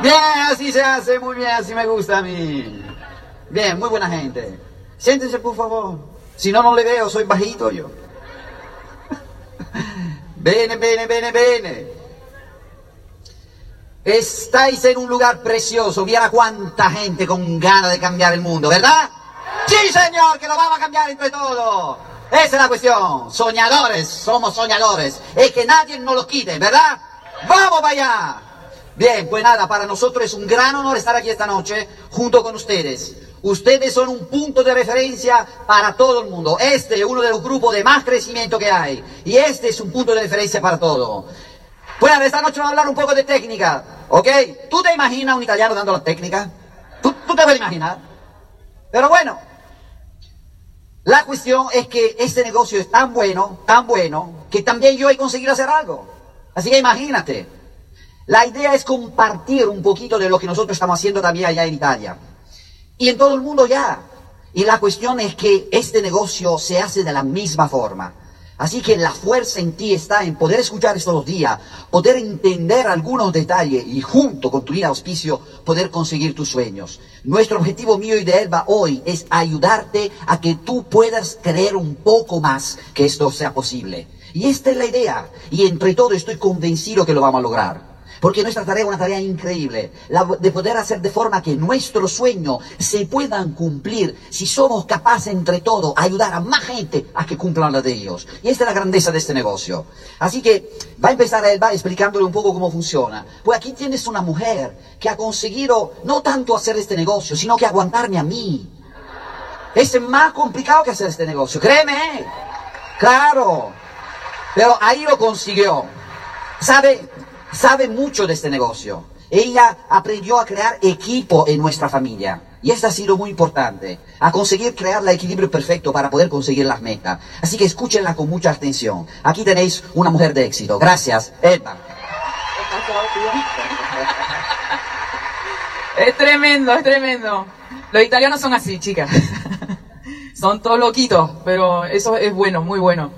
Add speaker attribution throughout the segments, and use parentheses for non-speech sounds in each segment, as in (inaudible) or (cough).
Speaker 1: Bien, así se hace, muy bien, así me gusta a mí. Bien, muy buena gente. Siéntense, por favor. Si no, no le veo, soy bajito yo. (laughs) Bene, bene, bene, bene. Estáis en un lugar precioso. Viera cuánta gente con ganas de cambiar el mundo, ¿verdad? Sí, señor, que lo vamos a cambiar entre todos. Esa es la cuestión. Soñadores, somos soñadores. Es que nadie nos lo quite, ¿verdad? ¡Vamos para allá! Bien, pues nada, para nosotros es un gran honor estar aquí esta noche junto con ustedes. Ustedes son un punto de referencia para todo el mundo. Este es uno de los grupos de más crecimiento que hay. Y este es un punto de referencia para todo. Bueno, esta noche vamos a hablar un poco de técnica, ¿ok? ¿Tú te imaginas un italiano dando la técnica? ¿Tú, te puedes imaginar? Pero bueno, la cuestión es que este negocio es tan bueno, tan bueno, que también yo he conseguido hacer algo. Así que imagínate. La idea es compartir un poquito de lo que nosotros estamos haciendo también allá en Italia. Y en todo el mundo ya. Y la cuestión es que este negocio se hace de la misma forma. Así que la fuerza en ti está en poder escuchar estos días, poder entender algunos detalles y junto con tu línea auspicio poder conseguir tus sueños. Nuestro objetivo mío y de Elba hoy es ayudarte a que tú puedas creer un poco más que esto sea posible. Y esta es la idea. Y entre todo estoy convencido que lo vamos a lograr. Porque nuestra tarea es una tarea increíble, la de poder hacer de forma que nuestros sueños se puedan cumplir si somos capaces entre todos ayudar a más gente a que cumplan la de ellos. Y esta es la grandeza de este negocio. Así que va a empezar él, va explicándole un poco cómo funciona. Pues aquí tienes una mujer que ha conseguido no tanto hacer este negocio, sino que aguantarme a mí. Es más complicado que hacer este negocio, créeme. Claro. Pero ahí lo consiguió. ¿Sabe? Sabe mucho de este negocio. Ella aprendió a crear equipo en nuestra familia. Y esto ha sido muy importante, a conseguir crear el equilibrio perfecto para poder conseguir las metas. Así que escúchenla con mucha atención. Aquí tenéis una mujer de éxito. Gracias, Edna. (laughs)
Speaker 2: Es tremendo, es tremendo. Los italianos son así, chicas. (laughs) Son todos loquitos, pero eso es bueno, muy bueno.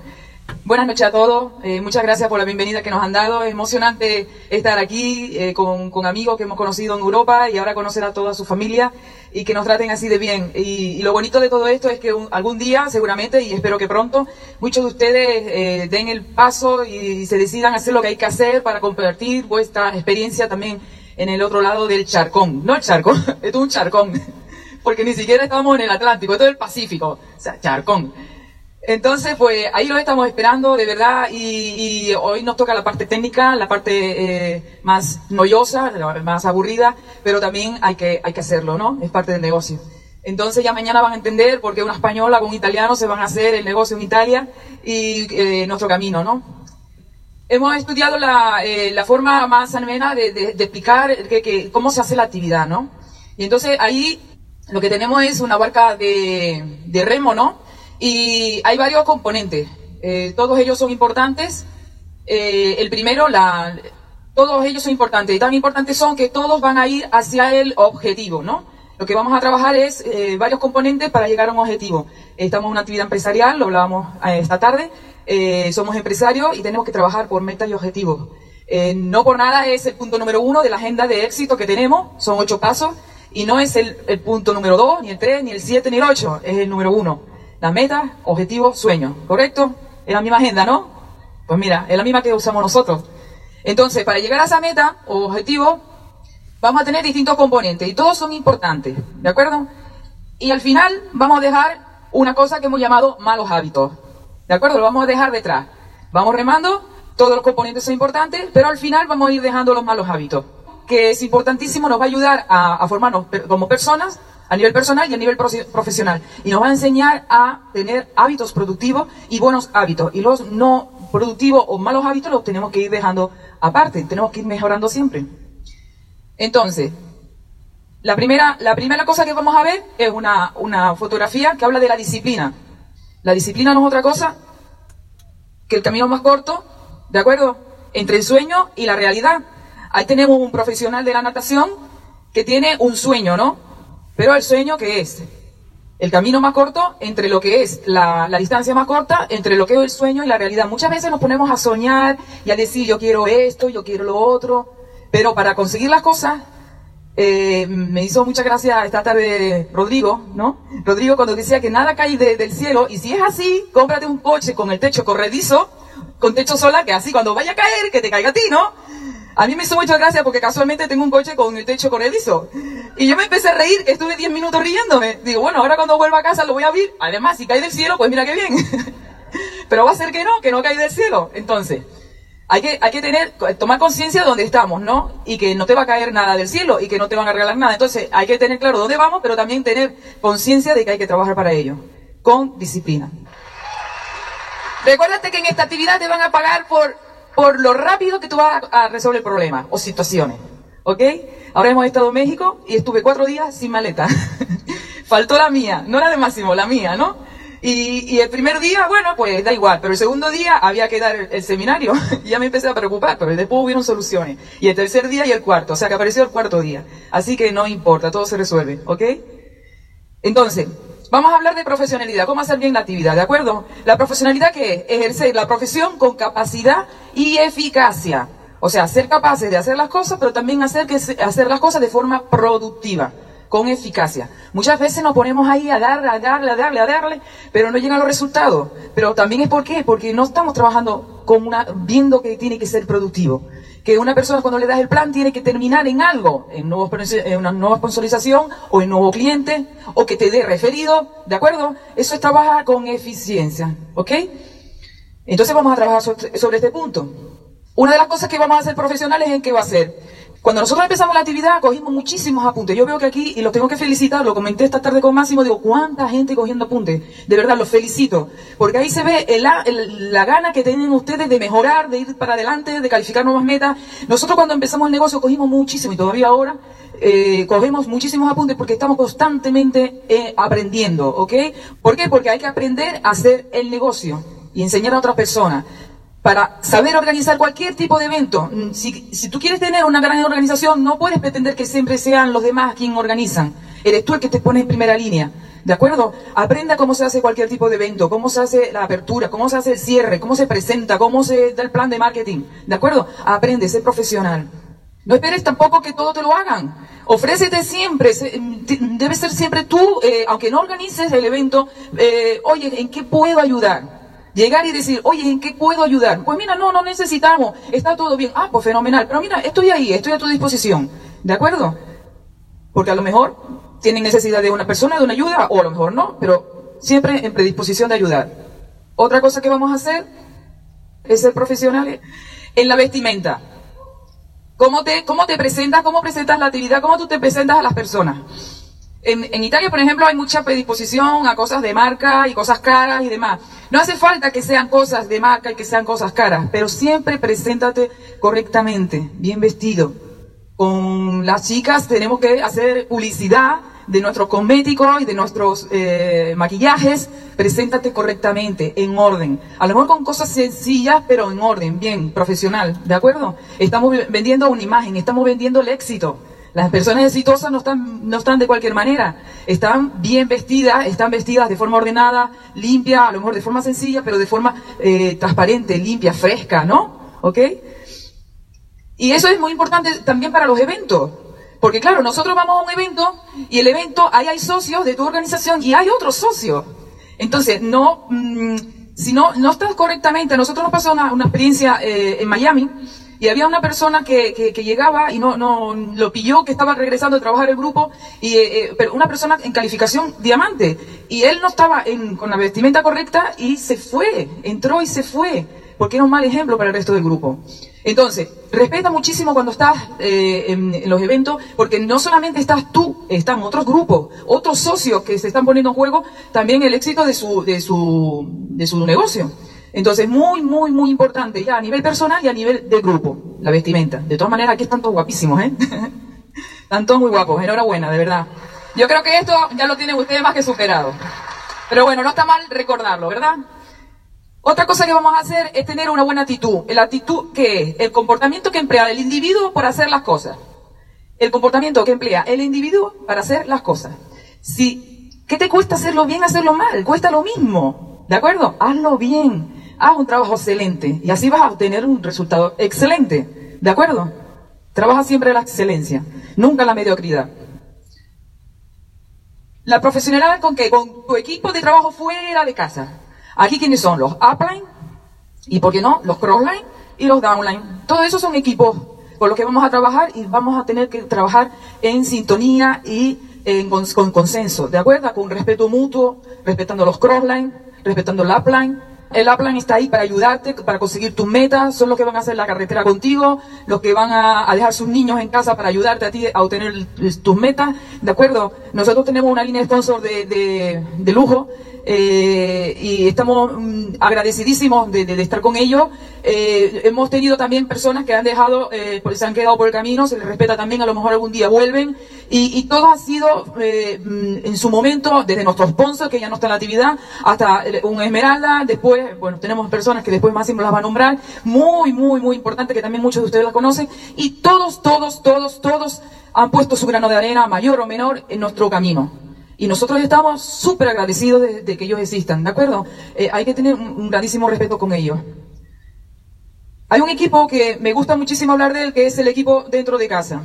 Speaker 2: Buenas noches a todos. Eh, muchas gracias por la bienvenida que nos han dado. Es emocionante estar aquí eh, con, amigos que hemos conocido en Europa y ahora conocer a toda su familia y que nos traten así de bien. Y, lo bonito de todo esto es que algún día, seguramente, y espero que pronto, muchos de ustedes eh, den el paso y, se decidan hacer lo que hay que hacer para compartir vuestra experiencia también en el otro lado del charcón. No el charcón, (laughs) es un charcón. (laughs) Porque ni siquiera estamos en el Atlántico, esto es el Pacífico. O sea, charcón. Entonces, pues ahí los estamos esperando, de verdad, y, y, hoy nos toca la parte técnica, la parte eh, más noyosa, más aburrida, pero también hay que, hay que hacerlo, ¿no? Es parte del negocio. Entonces ya mañana van a entender por qué una española con un italiano se van a hacer el negocio en Italia y eh, nuestro camino, ¿no? Hemos estudiado la, eh, la forma más amena de, de, de explicar que, que, cómo se hace la actividad, ¿no? Y entonces ahí lo que tenemos es una barca de, de remo, ¿no? Y hay varios componentes, eh, todos ellos son importantes. Eh, el primero, la, todos ellos son importantes y tan importantes son que todos van a ir hacia el objetivo, ¿no? Lo que vamos a trabajar es eh, varios componentes para llegar a un objetivo. Estamos en una actividad empresarial, lo hablábamos eh, esta tarde, eh, somos empresarios y tenemos que trabajar por metas y objetivos. no por nada es el punto número uno de la agenda de éxito que tenemos, son ocho pasos, y no es el, el punto número dos, ni el tres, ni el siete, ni el ocho, es el número uno. La meta, objetivo, sueño. ¿Correcto? Es la misma agenda, ¿no? Pues mira, es la misma que usamos nosotros. Entonces, para llegar a esa meta o objetivo, vamos a tener distintos componentes y todos son importantes, ¿de acuerdo? Y al final vamos a dejar una cosa que hemos llamado malos hábitos, ¿de acuerdo? Lo vamos a dejar detrás. Vamos remando, todos los componentes son importantes, pero al final vamos a ir dejando los malos hábitos, que es importantísimo, nos va a ayudar a, formarnos como personas a nivel personal y a nivel profesional. Y nos va a enseñar a tener hábitos productivos y buenos hábitos. Y los no productivos o malos hábitos los tenemos que ir dejando aparte, tenemos que ir mejorando siempre. Entonces, la primera, la primera cosa que vamos a ver es una, una fotografía que habla de la disciplina. La disciplina no es otra cosa que el camino más corto, ¿de acuerdo? Entre el sueño y la realidad. Ahí tenemos un profesional de la natación que tiene un sueño, ¿no? Pero el sueño, ¿qué es? El camino más corto entre lo que es la, la, distancia más corta, entre lo que es el sueño y la realidad. Muchas veces nos ponemos a soñar y a decir yo quiero esto, yo quiero lo otro, pero para conseguir las cosas Eh, me hizo mucha gracia esta tarde Rodrigo, ¿no? Rodrigo cuando decía que nada cae de- del cielo y si es así, cómprate un coche con el techo corredizo, con techo solar, que así cuando vaya a caer, que te caiga a ti, ¿no? A mí me hizo mucha gracia porque casualmente tengo un coche con el techo corredizo. Y yo me empecé a reír, estuve 10 minutos riéndome. Digo, bueno, ahora cuando vuelva a casa lo voy a abrir. Además, si cae del cielo, pues mira qué bien. (laughs) Pero va a ser que no, que no cae del cielo. Entonces, hay que, hay que tener, tomar conciencia de dónde estamos, ¿no? Y que no te va a caer nada del cielo y que no te van a regalar nada. Entonces, hay que tener claro dónde vamos, pero también tener conciencia de que hay que trabajar para ello. Con disciplina. Recuérdate que en esta actividad te van a pagar por, por lo rápido que tú vas a, resolver problemas o situaciones. ¿Ok? Ahora hemos estado en México y estuve cuatro días sin maleta. (laughs) Faltó la mía, no la de Máximo, la mía, ¿no? Y, el primer día, bueno, pues da igual, pero el segundo día había que dar el, el seminario y (laughs) ya me empecé a preocupar, pero después hubieron soluciones. Y el tercer día y el cuarto, o sea que apareció el cuarto día. Así que no importa, todo se resuelve, ¿ok? Entonces, vamos a hablar de profesionalidad, cómo hacer bien la actividad, ¿de acuerdo? La profesionalidad que es ejercer la profesión con capacidad y eficacia. O sea, ser capaces de hacer las cosas, pero también hacer, que, hacer las cosas de forma productiva, con eficacia. Muchas veces nos ponemos ahí a darle, a darle, a darle, a darle, pero no llegan los resultados. Pero también es por qué, porque no estamos trabajando con una, viendo que tiene que ser productivo. Que una persona cuando le das el plan tiene que terminar en algo, en, nuevos, una nueva sponsorización o en nuevo cliente, o que te dé referido, ¿de acuerdo? Eso es trabajar con eficiencia, ¿ok? Entonces vamos a trabajar sobre, sobre este punto. Una de las cosas que vamos a hacer profesionales en qué va a ser. Cuando nosotros empezamos la actividad, cogimos muchísimos apuntes. Yo veo que aquí, y los tengo que felicitar, lo comenté esta tarde con Máximo, digo, ¿cuánta gente cogiendo apuntes? De verdad, los felicito. Porque ahí se ve la gana que tienen ustedes de mejorar, de ir para adelante, de calificar nuevas metas. Nosotros cuando empezamos el negocio cogimos muchísimo, y todavía ahora, eh, cogemos muchísimos apuntes porque estamos constantemente eh, aprendiendo, ¿ok? ¿Por qué? Porque hay que aprender a hacer el negocio y enseñar a otras personas para saber organizar cualquier tipo de evento. Mm, Si, tú quieres tener una gran organización, no puedes pretender que siempre sean los demás quienes organizan. Eres tú el que te pone en primera línea. ¿De acuerdo? Aprenda cómo se hace cualquier tipo de evento, cómo se hace la apertura, cómo se hace el cierre, cómo se presenta, cómo se da el plan de marketing. ¿De acuerdo? Aprende, sé profesional. No esperes tampoco que todo te lo hagan. Ofrécete siempre, se- t- debe ser siempre tú, eh, aunque no organices el evento, eh, oye, ¿en qué puedo ayudar? Llegar y decir, oye, ¿en qué puedo ayudar? Pues mira, no, no necesitamos, está todo bien. Ah, pues fenomenal, pero mira, estoy ahí, estoy a tu disposición. ¿De acuerdo? Porque a lo mejor tienen necesidad de una persona, de una ayuda, o a lo mejor no, pero siempre en predisposición de ayudar. Otra cosa que vamos a hacer es ser profesionales en la vestimenta. ¿Cómo te, cómo te presentas? ¿Cómo presentas la actividad? ¿Cómo tú te presentas a las personas? En, en Italia, por ejemplo, hay mucha predisposición a cosas de marca y cosas caras y demás. No hace falta que sean cosas de marca y que sean cosas caras, pero siempre preséntate correctamente, bien vestido. Con las chicas tenemos que hacer publicidad de nuestros cosméticos y de nuestros eh, maquillajes. Preséntate correctamente, en orden. A lo mejor con cosas sencillas, pero en orden, bien, profesional. ¿De acuerdo? Estamos vendiendo una imagen, estamos vendiendo el éxito. Las personas exitosas no están, no están de cualquier manera. Están bien vestidas, están vestidas de forma ordenada, limpia, a lo mejor de forma sencilla, pero de forma eh, transparente, limpia, fresca, ¿no? ¿Ok? Y eso es muy importante también para los eventos. Porque claro, nosotros vamos a un evento y el evento, ahí hay socios de tu organización y hay otros socios. Entonces, no, mm, si no, no estás correctamente, nosotros nos pasó una, una experiencia eh, en Miami y había una persona que, que, llegaba y no, no lo pilló, que estaba regresando de trabajar el grupo, y, eh, eh, pero una persona en calificación diamante. Y él no estaba con la vestimenta correcta y se fue, entró y se fue, porque era un mal ejemplo para el resto del grupo. Entonces, respeta muchísimo cuando estás eh, en, en los eventos, porque no solamente estás tú, están otros grupos, otros socios que se están poniendo en juego también el éxito de su, de su, de su negocio. Entonces, muy, muy, muy importante, ya a nivel personal y a nivel de grupo, la vestimenta. De todas maneras, aquí están todos guapísimos, ¿eh? (laughs) están todos muy guapos, enhorabuena, de verdad. Yo creo que esto ya lo tienen ustedes más que superado. Pero bueno, no está mal recordarlo, ¿verdad? Otra cosa que vamos a hacer es tener una buena actitud. ¿La actitud qué es? El comportamiento que emplea el individuo para hacer las cosas. El comportamiento que emplea el individuo para hacer las cosas. Si, ¿qué te cuesta hacerlo bien, hacerlo mal? Cuesta lo mismo. ¿De acuerdo? Hazlo bien. Haz un trabajo excelente. Y así vas a obtener un resultado excelente. ¿De acuerdo? Trabaja siempre la excelencia, nunca la mediocridad. La profesionalidad con que con tu equipo de trabajo fuera de casa. Aquí quiénes son los upline y por qué no los crossline y los downline. Todos esos son equipos con los que vamos a trabajar y vamos a tener que trabajar en sintonía y en, con, consenso, ¿de acuerdo? Con respeto mutuo, respetando los crossline, respetando el upline el Aplan está ahí para ayudarte, para conseguir tus metas, son los que van a hacer la carretera contigo, los que van a, dejar sus niños en casa para ayudarte a ti a obtener tus metas, ¿de acuerdo? Nosotros tenemos una línea de sponsor de, de lujo eh, y estamos mm, agradecidísimos de, estar con ellos. Eh, hemos tenido también personas que han dejado, eh, se han quedado por el camino, se les respeta también, a lo mejor algún día vuelven. Y, y todo ha sido mm, en su momento, desde nuestro sponsor, que ya no está en la actividad, hasta un Esmeralda, después, bueno, tenemos personas que después Máximo las va a nombrar, muy, muy, muy importante, que también muchos de ustedes las conocen, y todos, todos, todos, todos han puesto su grano de arena, mayor o menor, en nuestro camino. Y nosotros estamos súper agradecidos de, que ellos existan, ¿de acuerdo? Eh, hay que tener un, grandísimo respeto con ellos. Hay un equipo que me gusta muchísimo hablar de él, que es el equipo dentro de casa.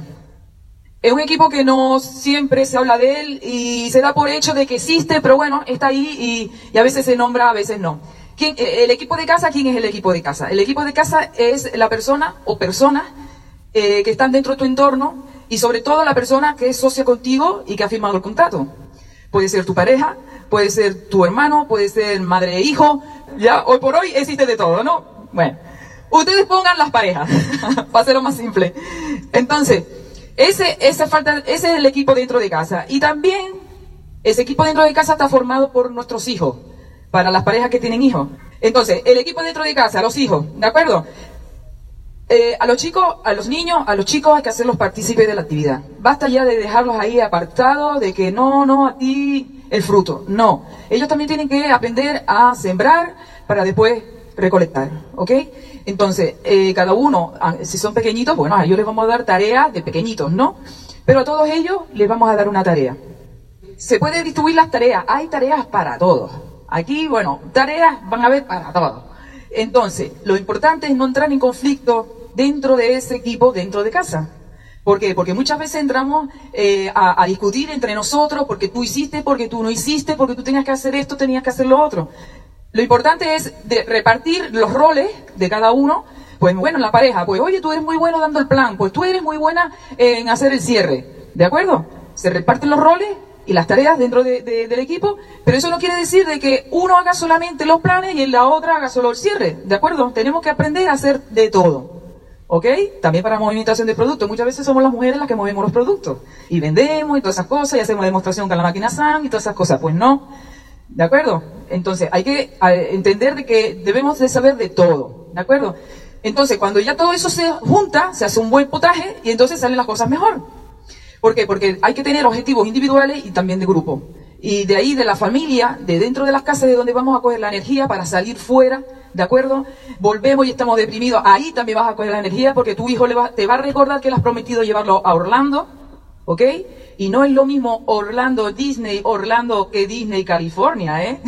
Speaker 2: Es un equipo que no siempre se habla de él y se da por hecho de que existe, pero bueno, está ahí y, a veces se nombra, a veces no. ¿Quién, eh, el equipo de casa, ¿quién es el equipo de casa? El equipo de casa es la persona o personas eh, que están dentro de tu entorno y sobre todo la persona que es socia contigo y que ha firmado el contrato. Puede ser tu pareja, puede ser tu hermano, puede ser madre e hijo. Ya, hoy por hoy existe de todo, ¿no? Bueno, ustedes pongan las parejas, (laughs) para hacerlo más simple. Entonces, ese, esa falta, ese es el equipo dentro de casa. Y también, ese equipo dentro de casa está formado por nuestros hijos, para las parejas que tienen hijos. Entonces, el equipo dentro de casa, los hijos, ¿de acuerdo? Eh, a los chicos, a los niños, a los chicos hay que hacerlos partícipes de la actividad. Basta ya de dejarlos ahí apartados, de que no, no, a ti el fruto. No. Ellos también tienen que aprender a sembrar para después recolectar. ¿Ok? Entonces, eh, cada uno, ah, si son pequeñitos, bueno, a ellos les vamos a dar tareas de pequeñitos, ¿no? Pero a todos ellos les vamos a dar una tarea. Se puede distribuir las tareas. Hay tareas para todos. Aquí, bueno, tareas van a haber para todos. Entonces, lo importante es no entrar en conflicto dentro de ese equipo, dentro de casa. ¿Por qué? Porque muchas veces entramos eh, a, discutir entre nosotros porque tú hiciste, porque tú no hiciste, porque tú tenías que hacer esto, tenías que hacer lo otro. Lo importante es de repartir los roles de cada uno. Pues bueno, en la pareja, pues oye, tú eres muy bueno dando el plan, pues tú eres muy buena en hacer el cierre. ¿De acuerdo? Se reparten los roles y las tareas dentro del equipo, pero eso no quiere decir de que uno haga solamente los planes y en la otra haga solo el cierre, ¿de acuerdo? Tenemos que aprender a hacer de todo, ¿ok? También para movimentación de productos, muchas veces somos las mujeres las que movemos los productos y vendemos y todas esas cosas y hacemos demostración con la máquina SAN y todas esas cosas, pues no, ¿de acuerdo? Entonces hay que entender de que debemos de saber de todo, ¿de acuerdo? Entonces cuando ya todo eso se junta, se hace un buen potaje y entonces salen las cosas mejor. ¿Por qué? Porque hay que tener objetivos individuales y también de grupo. Y de ahí, de la familia, de dentro de las casas, de donde vamos a coger la energía para salir fuera, ¿de acuerdo? Volvemos y estamos deprimidos, ahí también vas a coger la energía porque tu hijo te va a recordar que le has prometido llevarlo a Orlando, ¿ok? Y no es lo mismo Orlando Disney, Orlando que Disney California, ¿eh?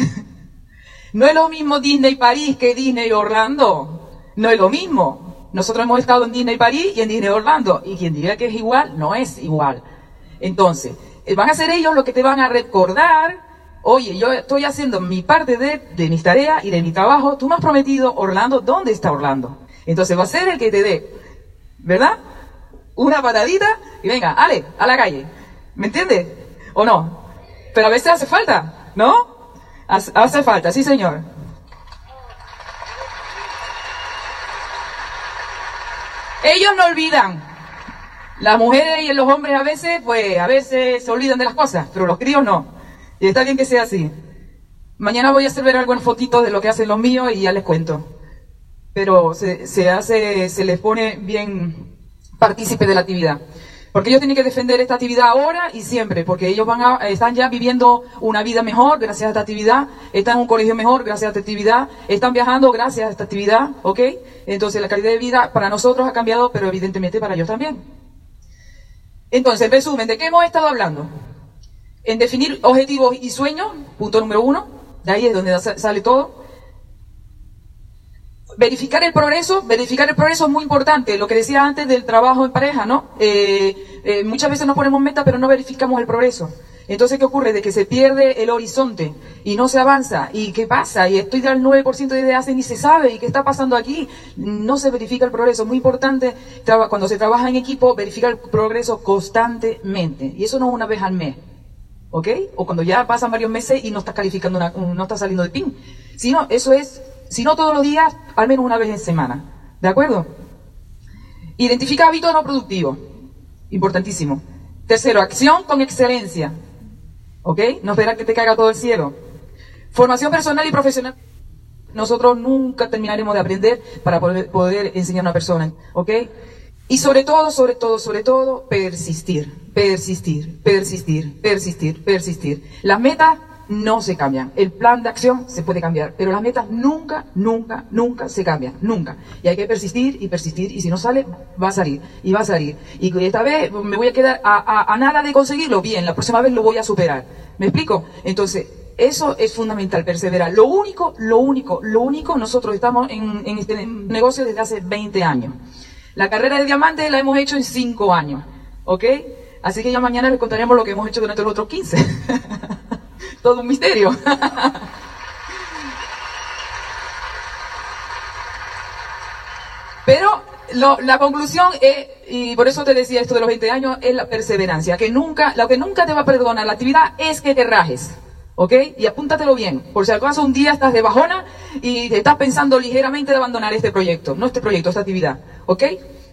Speaker 2: (laughs) no es lo mismo Disney París que Disney Orlando. No es lo mismo. Nosotros hemos estado en Disney París y en Disney Orlando, y quien diga que es igual, no es igual. Entonces, van a ser ellos los que te van a recordar, oye, yo estoy haciendo mi parte de, de mis tareas y de mi trabajo, tú me has prometido Orlando, ¿dónde está Orlando? Entonces va a ser el que te dé, ¿verdad? Una patadita y venga, ale, a la calle. ¿Me entiendes? ¿O no? Pero a veces hace falta, ¿no? Hace falta, sí señor. Ellos no olvidan. Las mujeres y los hombres a veces, pues, a veces se olvidan de las cosas, pero los críos no. Y está bien que sea así. Mañana voy a hacer ver algunas fotitos de lo que hacen los míos y ya les cuento. Pero se, se hace, se les pone bien partícipe de la actividad. Porque ellos tienen que defender esta actividad ahora y siempre, porque ellos van a, están ya viviendo una vida mejor gracias a esta actividad, están en un colegio mejor gracias a esta actividad, están viajando gracias a esta actividad, ¿ok? Entonces la calidad de vida para nosotros ha cambiado, pero evidentemente para ellos también. Entonces, en resumen, ¿de qué hemos estado hablando? En definir objetivos y sueños, punto número uno, de ahí es donde sale todo. Verificar el progreso, verificar el progreso es muy importante. Lo que decía antes del trabajo en pareja, ¿no? Eh, eh, muchas veces nos ponemos meta, pero no verificamos el progreso. Entonces, ¿qué ocurre? De que se pierde el horizonte y no se avanza. ¿Y qué pasa? Y estoy al 9% de ideas y ni se sabe. ¿Y qué está pasando aquí? No se verifica el progreso. Es muy importante, cuando se trabaja en equipo, verificar el progreso constantemente. Y eso no una vez al mes. ¿Ok? O cuando ya pasan varios meses y no está calificando, no está saliendo de PIN. Sino, eso es, si no todos los días, al menos una vez en semana. ¿De acuerdo? Identifica hábitos no productivos. Importantísimo. Tercero, acción con excelencia. ¿Ok? No esperar que te caiga todo el cielo. Formación personal y profesional. Nosotros nunca terminaremos de aprender para poder, poder enseñar a una persona. ¿Ok? Y sobre todo, sobre todo, sobre todo, persistir, persistir, persistir, persistir, persistir. Las metas no se cambian. El plan de acción se puede cambiar, pero las metas nunca, nunca, nunca se cambian, nunca. Y hay que persistir y persistir, y si no sale, va a salir, y va a salir. Y esta vez me voy a quedar a, nada de conseguirlo, bien, la próxima vez lo voy a superar. ¿Me explico? Entonces, eso es fundamental, perseverar. Lo único, lo único, lo único, nosotros estamos en, este negocio desde hace 20 años. La carrera de diamante la hemos hecho en 5 años, ¿ok? Así que ya mañana les contaremos lo que hemos hecho durante los otros 15. (laughs) todo un misterio. Pero la conclusión es, y por eso te decía esto de los 20 años, es la perseverancia, que nunca, lo que nunca te va a perdonar la actividad es que te rajes. ¿Ok? Y apúntatelo bien. Por si acaso un día estás de bajona y te estás pensando ligeramente de abandonar este proyecto. No este proyecto, esta actividad. ¿Ok?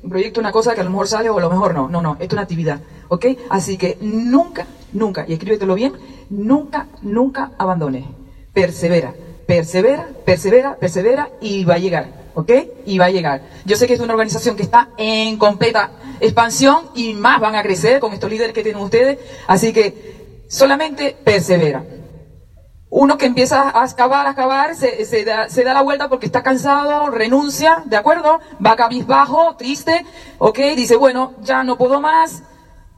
Speaker 2: Un proyecto una cosa que a lo mejor sale o a lo mejor no. No, no, es una actividad. ¿Ok? Así que nunca, nunca, y escríbetelo bien, nunca, nunca abandones. Persevera, persevera, persevera, persevera y va a llegar. ¿Ok? Y va a llegar. Yo sé que es una organización que está en completa expansión y más van a crecer con estos líderes que tienen ustedes. Así que solamente persevera uno que empieza a excavar, a excavar, se, se, da, se, da, la vuelta porque está cansado, renuncia, ¿de acuerdo? Va cabizbajo, triste, ¿ok? Dice, bueno, ya no puedo más,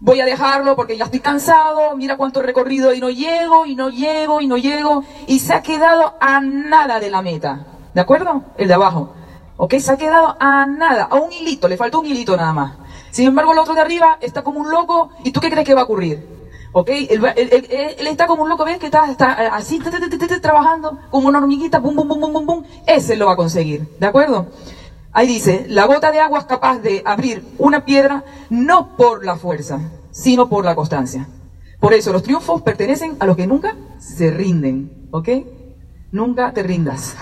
Speaker 2: voy a dejarlo porque ya estoy cansado, mira cuánto recorrido y no llego, y no llego, y no llego, y se ha quedado a nada de la meta, ¿de acuerdo? El de abajo, ¿ok? Se ha quedado a nada, a un hilito, le faltó un hilito nada más. Sin embargo, el otro de arriba está como un loco, ¿y tú qué crees que va a ocurrir? ¿Ok? Él, está como un loco, ¿ves? Que está, está así, trabajando, como una hormiguita, bum, bum, bum, bum, bum, bum. Ese lo va a conseguir, ¿de acuerdo? Ahí dice, la gota de agua es capaz de abrir una piedra no por la fuerza, sino por la constancia. Por eso los triunfos pertenecen a los que nunca se rinden, ¿ok? Nunca te rindas.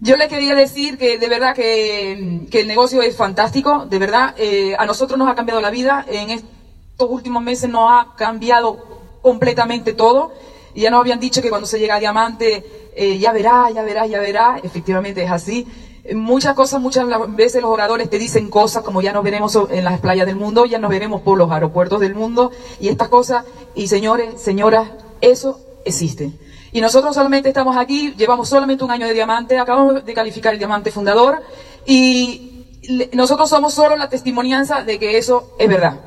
Speaker 2: Yo le quería decir que de verdad que, el negocio es fantástico, de verdad, eh, a nosotros nos ha cambiado la vida, en estos últimos meses nos ha cambiado completamente todo, ya nos habían dicho que cuando se llega a diamante, eh, ya verá, ya verá, ya verá, efectivamente es así. Muchas cosas, muchas veces los oradores te dicen cosas como ya nos veremos en las playas del mundo, ya nos veremos por los aeropuertos del mundo, y estas cosas, y señores, señoras, eso existe. Y nosotros solamente estamos aquí, llevamos solamente un año de diamante, acabamos de calificar el diamante fundador y nosotros somos solo la testimonianza de que eso es verdad,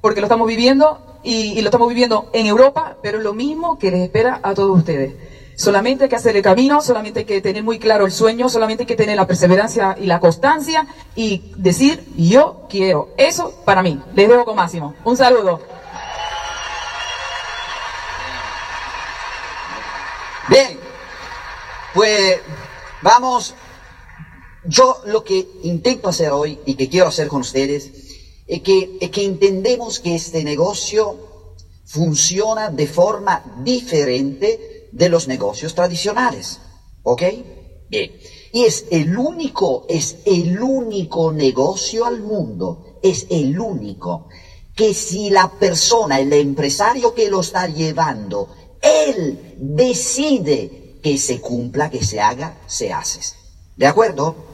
Speaker 2: porque lo estamos viviendo y, lo estamos viviendo en Europa, pero es lo mismo que les espera a todos ustedes. Solamente hay que hacer el camino, solamente hay que tener muy claro el sueño, solamente hay que tener la perseverancia y la constancia y decir, yo quiero eso para mí. Les veo con Máximo. Un saludo.
Speaker 1: Bien, pues vamos, yo lo que intento hacer hoy y que quiero hacer con ustedes que, que entendemos que este negocio funciona de forma diferente de los negocios tradicionales. ¿Ok? Bien. Y es el único, es el único negocio al mundo, es el único, que si la persona, el empresario que lo está llevando, él decide que se cumpla, que se haga, se hace. ¿De acuerdo?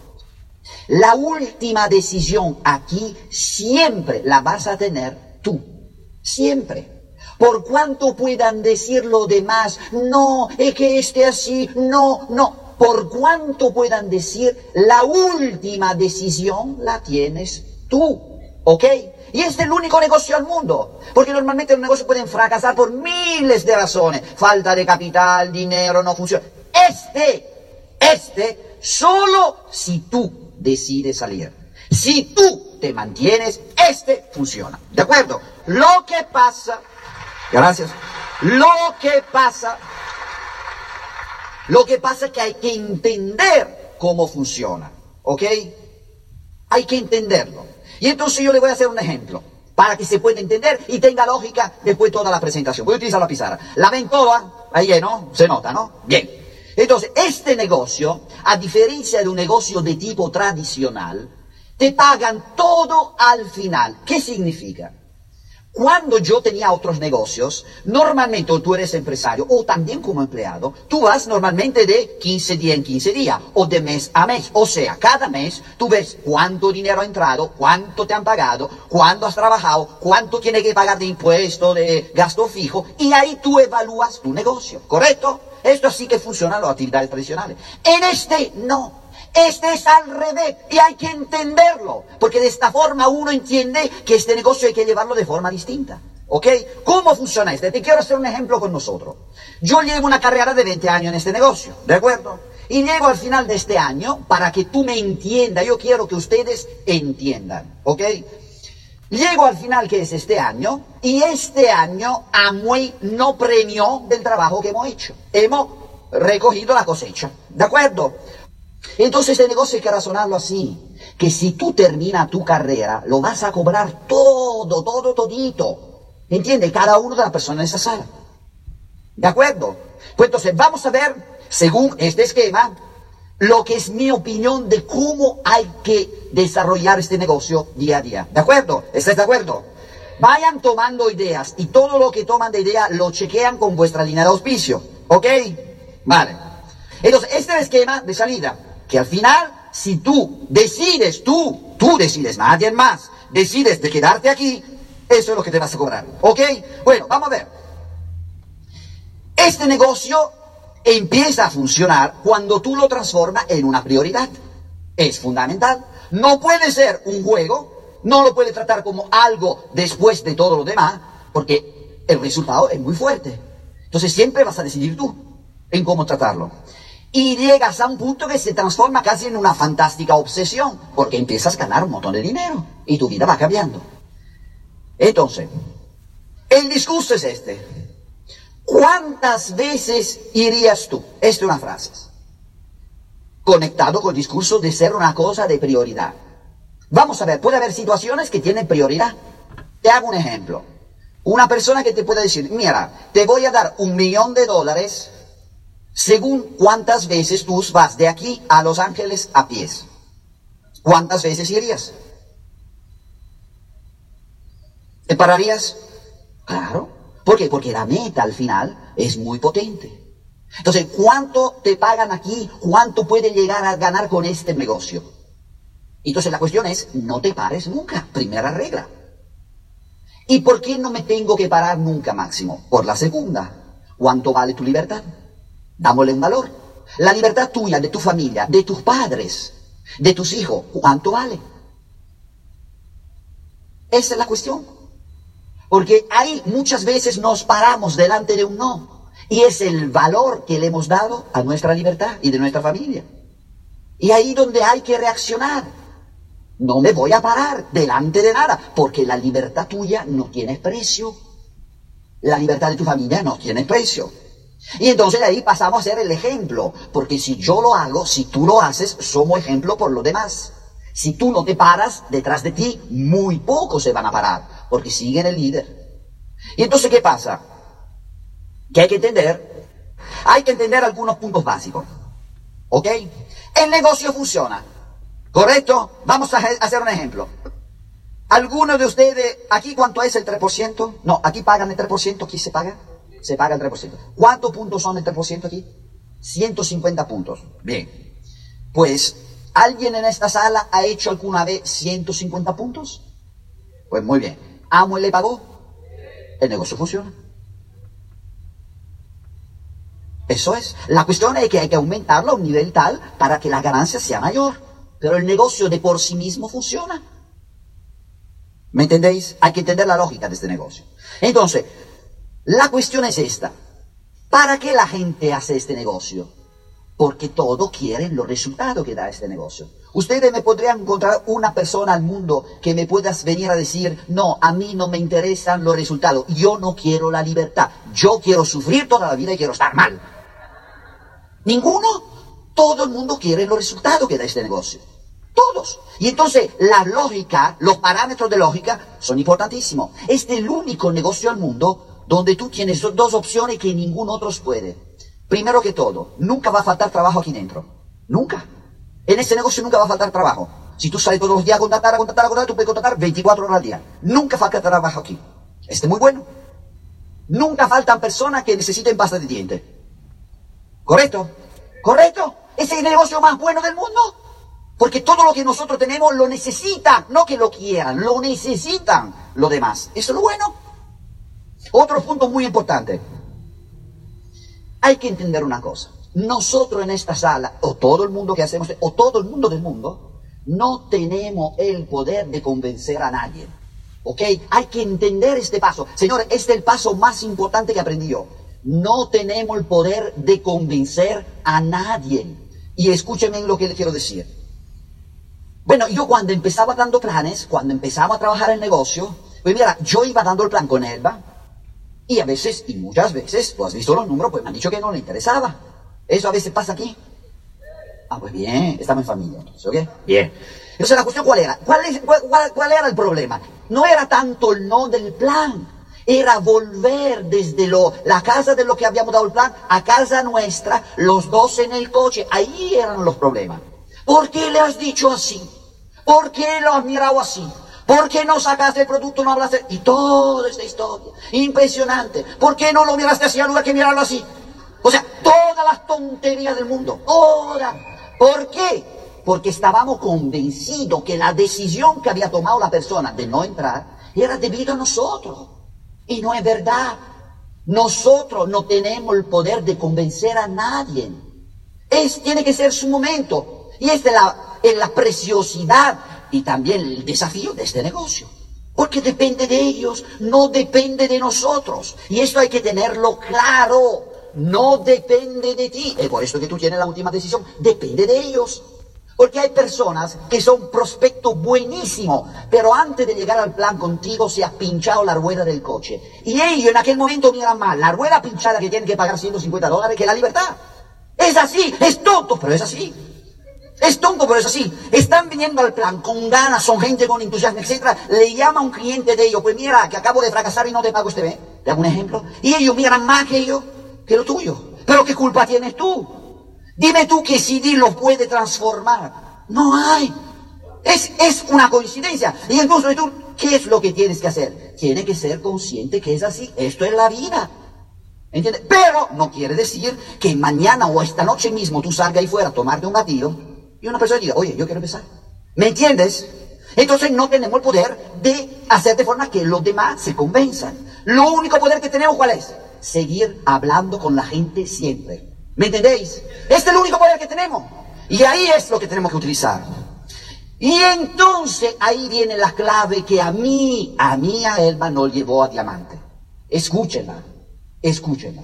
Speaker 1: La última decisión aquí siempre la vas a tener tú. Siempre. Por cuanto puedan decir los demás, no, es que esté así, no, no. Por cuanto puedan decir, la última decisión la tienes tú. ¿Ok? Y es el único negocio al mundo. Porque normalmente los negocios pueden fracasar por miles de razones. Falta de capital, dinero, no funciona. Este, este, solo si tú decides salir. Si tú te mantienes, este funciona. ¿De acuerdo? Lo que pasa, gracias, lo que pasa, lo que pasa es que hay que entender cómo funciona. ¿Ok? Hay que entenderlo. Y entonces yo le voy a hacer un ejemplo para que se pueda entender y tenga lógica después toda la presentación. Voy a utilizar la pizarra. La ven toda, ahí, ¿no? Se nota, ¿no? Bien. Entonces, este negocio, a diferencia de un negocio de tipo tradicional, te pagan todo al final. ¿Qué significa? Cuando yo tenía otros negocios, normalmente tú eres empresario o también como empleado, tú vas normalmente de 15 días en 15 días o de mes a mes. O sea, cada mes tú ves cuánto dinero ha entrado, cuánto te han pagado, cuánto has trabajado, cuánto tienes que pagar de impuesto, de gasto fijo, y ahí tú evalúas tu negocio, ¿correcto? Esto sí que funciona las actividades tradicionales. En este no. Este es al revés y hay que entenderlo, porque de esta forma uno entiende que este negocio hay que llevarlo de forma distinta. ¿Ok? ¿Cómo funciona este? Te quiero hacer un ejemplo con nosotros. Yo llevo una carrera de 20 años en este negocio, ¿de acuerdo? Y llego al final de este año para que tú me entiendas. Yo quiero que ustedes entiendan, ¿ok? Llego al final que es este año y este año Amway no premió del trabajo que hemos hecho. Hemos recogido la cosecha, ¿de acuerdo? Entonces este negocio hay que razonarlo así, que si tú terminas tu carrera, lo vas a cobrar todo, todo, todito. ¿Entiendes? Cada uno de las personas en esa sala. ¿De acuerdo? Pues entonces vamos a ver, según este esquema, lo que es mi opinión de cómo hay que desarrollar este negocio día a día. ¿De acuerdo? ¿Estás de acuerdo? Vayan tomando ideas y todo lo que toman de idea lo chequean con vuestra línea de auspicio. ¿Ok? Vale. Entonces, este es el esquema de salida que al final, si tú decides, tú, tú decides, nadie más, decides de quedarte aquí, eso es lo que te vas a cobrar. ¿Ok? Bueno, vamos a ver. Este negocio empieza a funcionar cuando tú lo transformas en una prioridad. Es fundamental. No puede ser un juego, no lo puedes tratar como algo después de todo lo demás, porque el resultado es muy fuerte. Entonces siempre vas a decidir tú en cómo tratarlo y llegas a un punto que se transforma casi en una fantástica obsesión, porque empiezas a ganar un montón de dinero y tu vida va cambiando. Entonces, el discurso es este. ¿Cuántas veces irías tú? Esta es una frase. Conectado con el discurso de ser una cosa de prioridad. Vamos a ver, puede haber situaciones que tienen prioridad. Te hago un ejemplo. Una persona que te puede decir, mira, te voy a dar un millón de dólares según cuántas veces tú vas de aquí a Los Ángeles a pies. ¿Cuántas veces irías? ¿Te pararías? Claro. ¿Por qué? Porque la meta al final es muy potente. Entonces, ¿cuánto te pagan aquí? ¿Cuánto puede llegar a ganar con este negocio? Entonces la cuestión es, no te pares nunca, primera regla. ¿Y por qué no me tengo que parar nunca, Máximo? Por la segunda, ¿cuánto vale tu libertad? Dámosle un valor. La libertad tuya, de tu familia, de tus padres, de tus hijos, ¿cuánto vale? Esa es la cuestión. Porque ahí muchas veces nos paramos delante de un no. Y es el valor que le hemos dado a nuestra libertad y de nuestra familia. Y ahí donde hay que reaccionar. No me voy a parar delante de nada, porque la libertad tuya no tiene precio. La libertad de tu familia no tiene precio. Y entonces ahí pasamos a ser el ejemplo, porque si yo lo hago, si tú lo haces, somos ejemplo por los demás. Si tú no te paras, detrás de ti muy pocos se van a parar, porque siguen el líder. Y entonces, ¿qué pasa? Que hay que entender, hay que entender algunos puntos básicos. ¿Ok? El negocio funciona. ¿Correcto? Vamos a hacer un ejemplo. ¿Alguno de ustedes, aquí cuánto es el 3%? No, aquí pagan el 3%, aquí se paga se paga el 3%. ¿Cuántos puntos son el 3% aquí? 150 puntos. Bien. Pues, ¿alguien en esta sala ha hecho alguna vez 150 puntos? Pues muy bien. ¿Amo le pagó? El negocio funciona. Eso es. La cuestión es que hay que aumentarlo a un nivel tal para que la ganancia sea mayor. Pero el negocio de por sí mismo funciona. ¿Me entendéis? Hay que entender la lógica de este negocio. Entonces, la cuestión es esta. ¿Para qué la gente hace este negocio? Porque todo quieren los resultados que da este negocio. Ustedes me podrían encontrar una persona al mundo que me pueda venir a decir, no, a mí no me interesan los resultados, yo no quiero la libertad, yo quiero sufrir toda la vida y quiero estar mal. Ninguno. Todo el mundo quiere los resultados que da este negocio. Todos. Y entonces la lógica, los parámetros de lógica son importantísimos. Este es el único negocio al mundo donde tú tienes dos opciones que ningún otro puede. Primero que todo, nunca va a faltar trabajo aquí dentro. Nunca. En este negocio nunca va a faltar trabajo. Si tú sales todos los días a contratar, a contratar, a contratar, tú puedes contratar 24 horas al día. Nunca falta trabajo aquí. Este es muy bueno. Nunca faltan personas que necesiten pasta de dientes. ¿Correcto? ¿Correcto? ¿Ese es el negocio más bueno del mundo? Porque todo lo que nosotros tenemos lo necesitan, no que lo quieran, lo necesitan los demás. Eso es lo bueno. Otro punto muy importante. Hay que entender una cosa. Nosotros en esta sala, o todo el mundo que hacemos, o todo el mundo del mundo, no tenemos el poder de convencer a nadie. ¿Ok? Hay que entender este paso. Señores, este es el paso más importante que aprendí yo. No tenemos el poder de convencer a nadie. Y escúchenme lo que les quiero decir. Bueno, yo cuando empezaba dando planes, cuando empezaba a trabajar el negocio, pues mira, yo iba dando el plan con Elba, y a veces, y muchas veces, tú has visto los números, pues me han dicho que no le interesaba. Eso a veces pasa aquí. Ah, pues bien, estamos en familia, ¿ok? Bien. Entonces la cuestión cuál era? ¿Cuál, es, cuál, cuál era el problema? No era tanto el no del plan, era volver desde lo, la casa de lo que habíamos dado el plan a casa nuestra, los dos en el coche. Ahí eran los problemas. ¿Por qué le has dicho así? ¿Por qué lo has mirado así? ¿Por qué no sacaste el producto, no hablaste? Y toda esta historia, impresionante. ¿Por qué no lo miraste así en lugar que mirarlo así? O sea, todas las tonterías del mundo, todas. ¿Por qué? Porque estábamos convencidos que la decisión que había tomado la persona de no entrar era debido a nosotros. Y no es verdad. Nosotros no tenemos el poder de convencer a nadie. Es, tiene que ser su momento. Y esta es la, es la preciosidad y también el desafío de este negocio. Porque depende de ellos, no depende de nosotros. Y esto hay que tenerlo claro. No depende de ti. Es por eso que tú tienes la última decisión. Depende de ellos. Porque hay personas que son prospectos buenísimos, pero antes de llegar al plan contigo se ha pinchado la rueda del coche. Y ellos en aquel momento miran más la rueda pinchada que tienen que pagar 150 dólares que la libertad. Es así, es tonto, pero es así. Es tonto, pero es así. Están viniendo al plan con ganas, son gente con entusiasmo, etc. Le llama a un cliente de ellos, pues mira, que acabo de fracasar y no te pago este mes. ¿Te hago un ejemplo? Y ellos miran más que ellos, que lo tuyo. Pero ¿qué culpa tienes tú? Dime tú que CD lo puede transformar. No hay. Es, es una coincidencia. Y entonces tú, ¿qué es lo que tienes que hacer? Tienes que ser consciente que es así. Esto es la vida. ¿Entiendes? Pero no quiere decir que mañana o esta noche mismo tú salgas ahí fuera a tomarte un batido y una persona diga, oye, yo quiero empezar. ¿Me entiendes? Entonces no tenemos el poder de hacer de forma que los demás se convenzan. Lo único poder que tenemos, ¿cuál es? Seguir hablando con la gente siempre. ¿Me entendéis? Este es el único poder que tenemos. Y ahí es lo que tenemos que utilizar. Y entonces ahí viene la clave que a mí, a mí a Elba llevó a diamante. Escúchenla, escúchenla.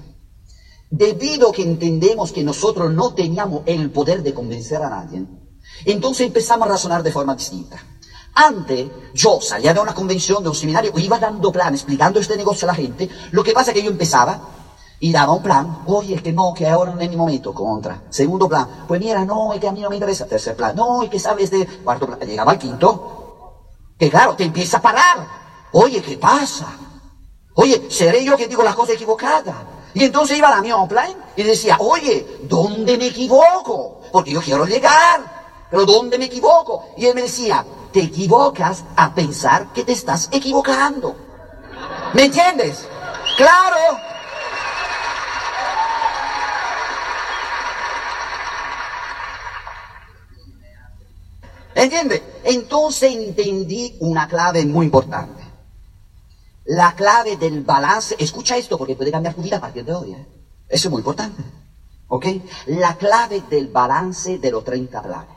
Speaker 1: Debido a que entendemos que nosotros no teníamos el poder de convencer a nadie, entonces empezamos a razonar de forma distinta. Antes, yo salía de una convención, de un seminario, iba dando plan, explicando este negocio a la gente. Lo que pasa es que yo empezaba y daba un plan, oye, que no, que ahora no es mi momento, contra. Segundo plan, pues mira, no, es que a mí no me interesa. Tercer plan, no, es que sabes de... Cuarto plan, llegaba al quinto, que claro, te empieza a parar. Oye, ¿qué pasa? Oye, ¿seré yo que digo las cosas equivocadas? Y entonces iba la mi plan y decía, oye, ¿dónde me equivoco? Porque yo quiero llegar, pero ¿dónde me equivoco? Y él me decía, te equivocas a pensar que te estás equivocando. ¿Me entiendes? Claro, ¿Entiende? Entonces entendí una clave muy importante. La clave del balance, escucha esto porque puede cambiar tu vida a partir de hoy. ¿eh? Eso es muy importante. ¿Ok? La clave del balance de los 30 planes.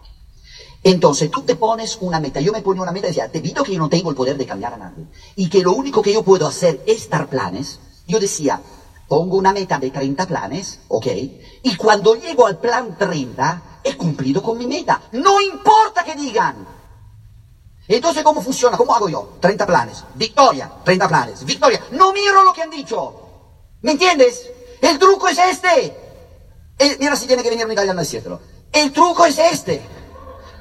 Speaker 1: Entonces tú te pones una meta. Yo me ponía una meta y decía, debido a que yo no tengo el poder de cambiar a nadie y que lo único que yo puedo hacer es dar planes, yo decía, pongo una meta de 30 planes, ¿ok? Y cuando llego al plan 30, he cumplido con mi meta. No importa que digan. Entonces, ¿cómo funciona? ¿Cómo hago yo? 30 planes. Victoria, 30 planes. Victoria. No miro lo que han dicho. ¿Me entiendes? El truco es este. Eh, mira si tiene que venir un italiano a decírtelo. El truco es este.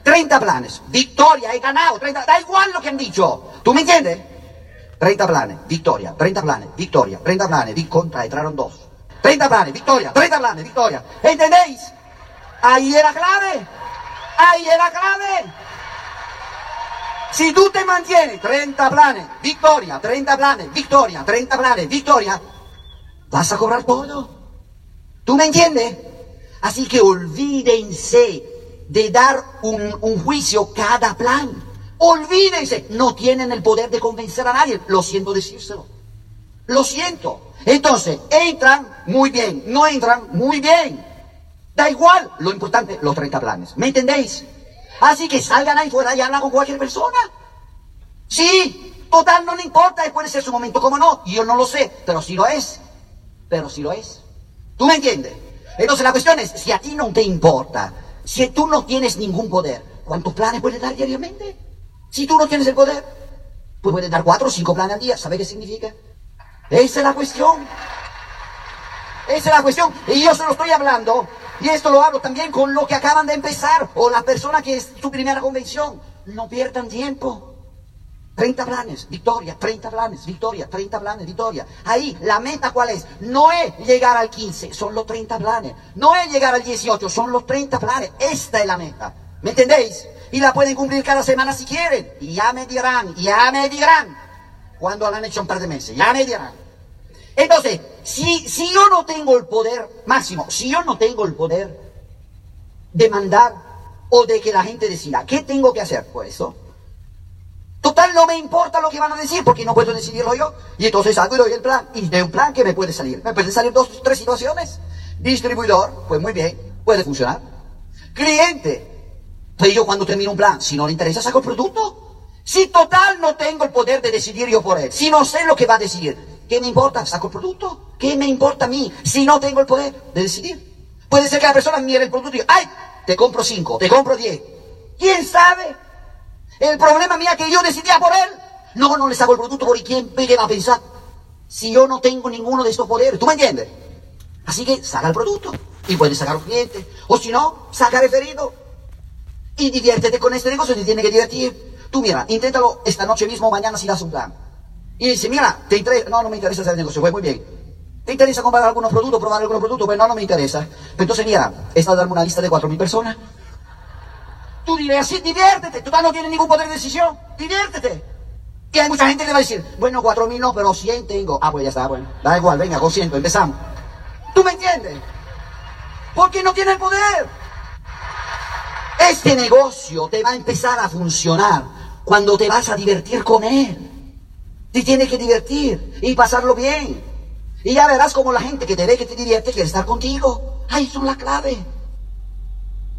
Speaker 1: 30 planes. Victoria, he ganado. 30, da igual lo que han dicho. ¿Tú me entiendes? 30 planes, victoria, 30 planes, victoria, 30 planes, vi contra, entraron dos. 30 planes, victoria, 30 planes, victoria. ¿Entendéis? Ahí era clave. Ahí era clave. Si tú te mantienes 30 planes, victoria, 30 planes, victoria, 30 planes, victoria, vas a cobrar todo. ¿Tú me entiendes? Así que olvídense de dar un, un juicio cada plan. Olvídense, no tienen el poder de convencer a nadie. Lo siento decírselo. Lo siento. Entonces, entran muy bien, no entran muy bien. Da igual, lo importante, los 30 planes. ¿Me entendéis? Así que salgan ahí fuera y hablan con cualquier persona. Sí, total, no le importa, puede ser su momento, como no. Yo no lo sé, pero sí lo es. Pero sí lo es. ¿Tú me entiendes? Entonces la cuestión es, si a ti no te importa, si tú no tienes ningún poder, ¿cuántos planes puedes dar diariamente? Si tú no tienes el poder, pues puedes dar cuatro o cinco planes al día. ¿Sabe qué significa? Esa es la cuestión. Esa es la cuestión. Y yo se lo estoy hablando. Y esto lo hablo también con lo que acaban de empezar. O la persona que es su primera convención. No pierdan tiempo. 30 planes, victoria, 30 planes, victoria, 30 planes, victoria. Ahí, la meta cuál es? No es llegar al 15, son los 30 planes. No es llegar al 18, son los 30 planes. Esta es la meta. ¿Me entendéis? Y la pueden cumplir cada semana si quieren. Y ya me dirán, ya me dirán. Cuando la han hecho un par de meses, ya me dirán. Entonces, si, yo no tengo el poder máximo, si yo no tengo el poder de mandar o de que la gente decida, ¿qué tengo que hacer? Pues eso. Total, no me importa lo que van a decir porque no puedo decidirlo yo. Y entonces hago y doy el plan. Y de un plan que me puede salir. Me pueden salir dos, tres situaciones. Distribuidor, pues muy bien, puede funcionar. Cliente, pues yo cuando termino un plan, si no le interesa, saco el producto. Si total no tengo el poder de decidir yo por él, si no sé lo que va a decidir, ¿qué me importa? Saco el producto. ¿Qué me importa a mí si no tengo el poder de decidir? Puede ser que la persona mire el producto y diga, ¡ay! Te compro cinco, te compro diez. ¿Quién sabe? El problema mía es que yo decidía por él. No, no le saco el producto porque quién qué va a pensar. Si yo no tengo ninguno de estos poderes, ¿tú me entiendes? Así que saca el producto y puedes sacar un cliente. O si no, saca referido. Y diviértete con este negocio, te tiene que divertir. Tú mira, inténtalo esta noche mismo mañana si das un plan. Y dice, mira, te interesa, no, no me interesa hacer negocio, pues muy bien. ¿Te interesa comprar algunos productos, probar algunos productos? Pues no, no me interesa. Pero entonces mira, he estado dando una lista de 4.000 personas. Tú dirás, sí, diviértete, tú no tienes ningún poder de decisión, diviértete. Y hay mucha gente que le va a decir, bueno, 4.000 no, pero 100 tengo. Ah, pues ya está, bueno, da igual, venga, con 100, empezamos. ¿Tú me entiendes? Porque no tiene el poder. Este negocio te va a empezar a funcionar cuando te vas a divertir con él. Te tienes que divertir y pasarlo bien. Y ya verás como la gente que te ve que te divierte quiere estar contigo. Ahí son la clave.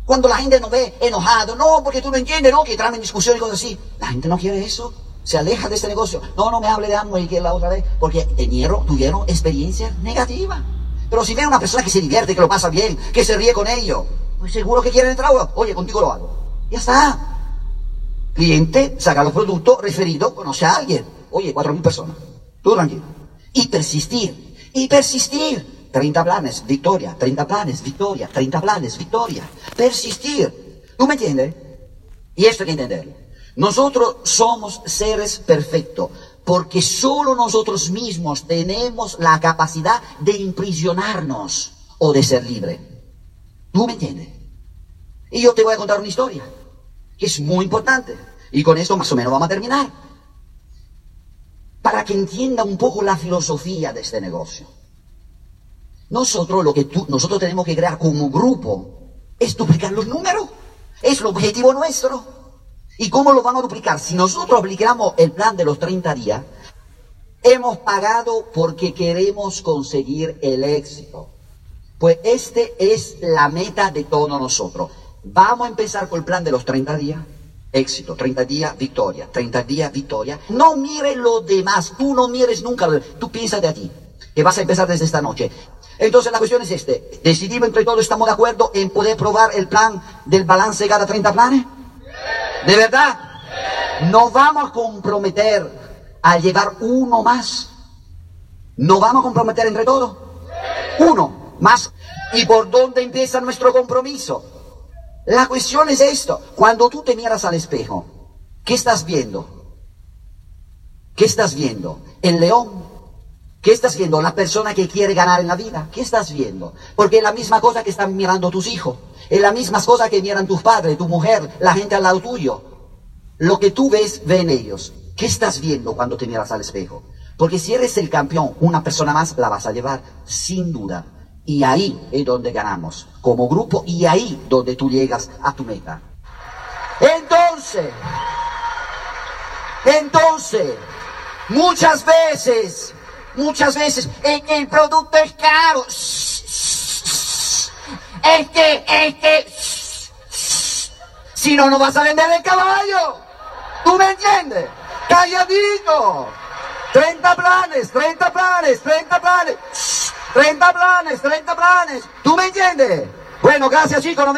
Speaker 1: Cuando la gente nos ve enojado, no, porque tú no entiendes, no, que entran en discusión y cosas así. La gente no quiere eso. Se aleja de este negocio. No, no me hable de Amway que la otra vez, porque tuvieron, tuvieron experiencia negativa. Pero si ven a una persona que se divierte, que lo pasa bien, que se ríe con ellos, pues seguro que quieren entrar. Oye, contigo lo hago. Ya está. Cliente, saca los productos, referido, conoce a alguien. Oye, cuatro mil personas. Tú tranquilo. Y persistir. Y persistir. 30 planes, victoria, 30 planes, victoria, 30 planes, victoria. Persistir. ¿Tú me entiendes? Y esto hay que entenderlo. Nosotros somos seres perfectos porque solo nosotros mismos tenemos la capacidad de imprisionarnos o de ser libre. ¿Tú me entiendes? Y yo te voy a contar una historia que es muy importante. Y con esto más o menos vamos a terminar. Para que entienda un poco la filosofía de este negocio. Nosotros lo que nosotros tenemos que crear como grupo es duplicar los números. Es el objetivo nuestro. ¿Y cómo lo vamos a duplicar? Si nosotros aplicamos el plan de los 30 días, hemos pagado porque queremos conseguir el éxito. Pues este es la meta de todos nosotros. Vamos a empezar con el plan de los 30 días. Éxito, 30 días, victoria, 30 días, victoria. No mires lo demás, tú no mires nunca, tú piensas de ti, que vas a empezar desde esta noche. Entonces la cuestión es este, decidimos entre todos, estamos de acuerdo en poder probar el plan del balance cada 30 planes. ¿De verdad? Nos vamos a comprometer a llevar uno más. ¿Nos vamos a comprometer entre todos? Uno más. ¿Y por dónde empieza nuestro compromiso? La cuestión es esto. Cuando tú te miras al espejo, ¿qué estás viendo? ¿Qué estás viendo? ¿El león? ¿Qué estás viendo? La persona que quiere ganar en la vida. ¿Qué estás viendo? Porque es la misma cosa que están mirando tus hijos. Es la misma cosa que miran tus padres, tu mujer, la gente al lado tuyo. Lo que tú ves, ven ellos. ¿Qué estás viendo cuando te miras al espejo? Porque si eres el campeón, una persona más la vas a llevar, sin duda. Y ahí es donde ganamos, como grupo, y ahí donde tú llegas a tu meta. Entonces, entonces, muchas veces, muchas veces, es que el producto es caro. Es que, es que, si no, no vas a vender el caballo. ¿Tú me entiendes? Calladito. 30 planes, 30 planes, 30 planes. 30 planes, 30 planes. ¿Tú me entiendes? Bueno, gracias chicos.